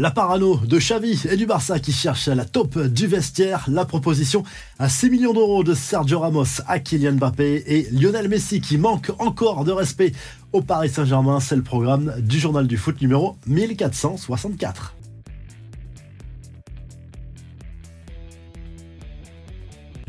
La parano de Xavi et du Barça qui cherche la taupe du vestiaire. La proposition à 6 millions d'euros de Sergio Ramos à Kylian Mbappé et Lionel Messi qui manque encore de respect au Paris Saint-Germain. C'est le programme du journal du foot numéro 1464.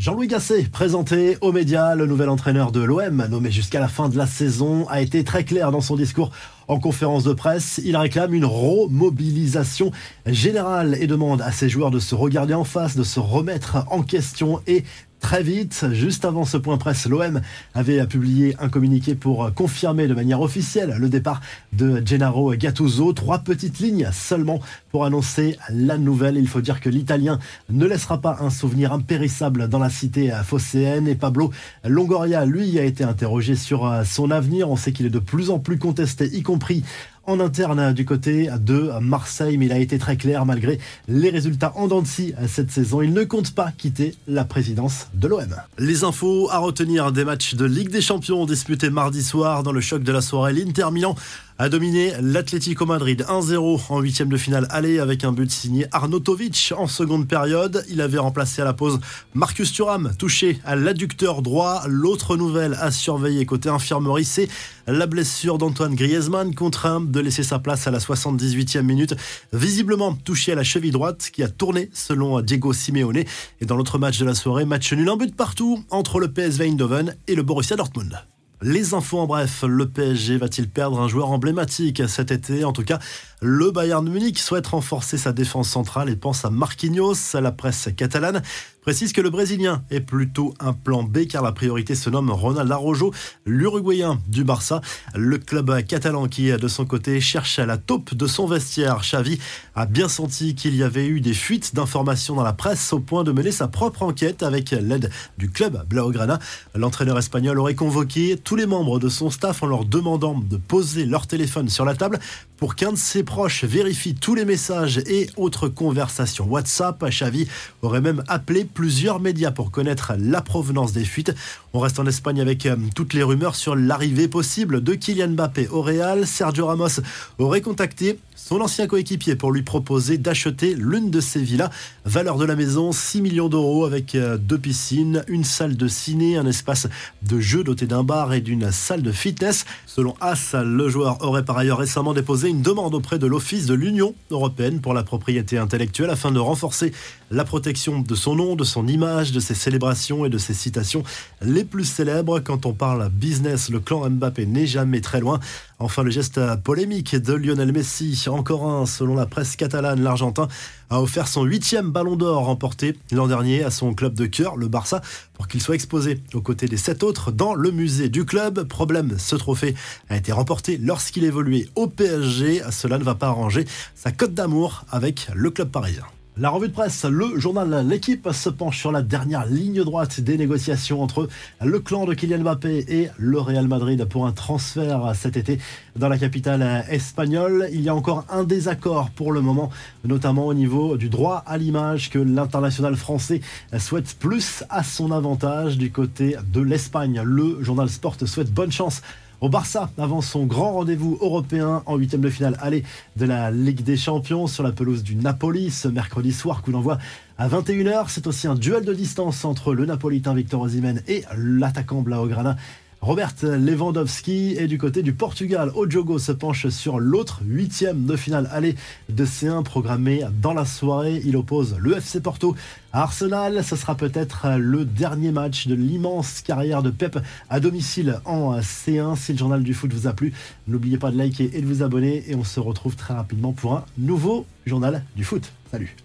Jean-Louis Gasset, présenté aux médias, le nouvel entraîneur de l'OM, nommé jusqu'à la fin de la saison, a été très clair dans son discours en conférence de presse. Il réclame une remobilisation générale et demande à ses joueurs de se regarder en face, de se remettre en question et très vite. Juste avant ce point presse, l'OM avait publié un communiqué pour confirmer de manière officielle le départ de Gennaro Gattuso. Trois petites lignes seulement pour annoncer la nouvelle. Il faut dire que l'Italien ne laissera pas un souvenir impérissable dans la cité phocéenne et Pablo Longoria, lui, a été interrogé sur son avenir. On sait qu'il est de plus en plus contesté, compris en interne du côté de Marseille, mais il a été très clair malgré les résultats en dents de scie cette saison. Il ne compte pas quitter la présidence de l'OM. Les infos à retenir des matchs de Ligue des Champions disputés mardi soir dans le choc de la soirée. L'Inter Milan a dominé l'Atlético Madrid 1-0 en huitième de finale aller avec un but signé Arnautovic en seconde période. Il avait remplacé à la pause Marcus Thuram, touché à l'adducteur droit. L'autre nouvelle à surveiller côté infirmerie, c'est la blessure d'Antoine Griezmann, contraint de laisser sa place à la 78e minute, visiblement touché à la cheville droite qui a tourné selon Diego Simeone. Et dans l'autre match de la soirée, match nul, un but partout entre le PSV Eindhoven et le Borussia Dortmund. Les infos en bref, le PSG va-t-il perdre un joueur emblématique cet été? En tout cas, le Bayern Munich souhaite renforcer sa défense centrale et pense à Marquinhos. La presse catalane précise que le Brésilien est plutôt un plan B car la priorité se nomme Ronald Arrojo, l'Uruguayen du Barça. Le club catalan qui, de son côté, cherche à la taupe de son vestiaire. Xavi a bien senti qu'il y avait eu des fuites d'informations dans la presse au point de mener sa propre enquête avec l'aide du club Blaugrana. L'entraîneur espagnol aurait convoqué tous les membres de son staff en leur demandant de poser leur téléphone sur la table pour qu'un de ses proches vérifie tous les messages et autres conversations WhatsApp. Xavi aurait même appelé plusieurs médias pour connaître la provenance des fuites. On reste en Espagne avec euh, toutes les rumeurs sur l'arrivée possible de Kylian Mbappé au Real. Sergio Ramos aurait contacté son ancien coéquipier pour lui proposer d'acheter l'une de ses villas. Valeur de la maison 6 millions d'euros avec euh, deux piscines, une salle de ciné, un espace de jeu doté d'un bar et d'une salle de fitness. Selon As, le joueur aurait par ailleurs récemment déposé une demande auprès de l'Office de l'Union européenne pour la propriété intellectuelle afin de renforcer la protection de son nom, de son image, de ses célébrations et de ses citations les plus célèbres. Quand on parle business, le clan Mbappé n'est jamais très loin. Enfin, le geste polémique de Lionel Messi, encore un, selon la presse catalane, l'Argentin a offert son huitième ballon d'or remporté l'an dernier à son club de cœur, le Barça, pour qu'il soit exposé aux côtés des sept autres dans le musée du club. Problème, ce trophée a été remporté lorsqu'il évoluait au PSG. Cela ne va pas arranger sa cote d'amour avec le club parisien. La revue de presse, le journal L'équipe se penche sur la dernière ligne droite des négociations entre le clan de Kylian Mbappé et le Real Madrid pour un transfert cet été dans la capitale espagnole. Il y a encore un désaccord pour le moment, notamment au niveau du droit à l'image que l'international français souhaite plus à son avantage du côté de l'Espagne. Le journal Sport souhaite bonne chance au Barça avant son grand rendez-vous européen en huitième de finale aller de la Ligue des Champions sur la pelouse du Napoli ce mercredi soir coup d'envoi à 21h. C'est aussi un duel de distance entre le Napolitain Victor Osimhen et l'attaquant Blaugrana Robert Lewandowski et du côté du Portugal, Ojogo se penche sur l'autre huitième de finale aller de C1 programmé dans la soirée. Il oppose le FC Porto à Arsenal. Ce sera peut-être le dernier match de l'immense carrière de Pep à domicile en C1. Si le journal du foot vous a plu, n'oubliez pas de liker et de vous abonner et on se retrouve très rapidement pour un nouveau journal du foot. Salut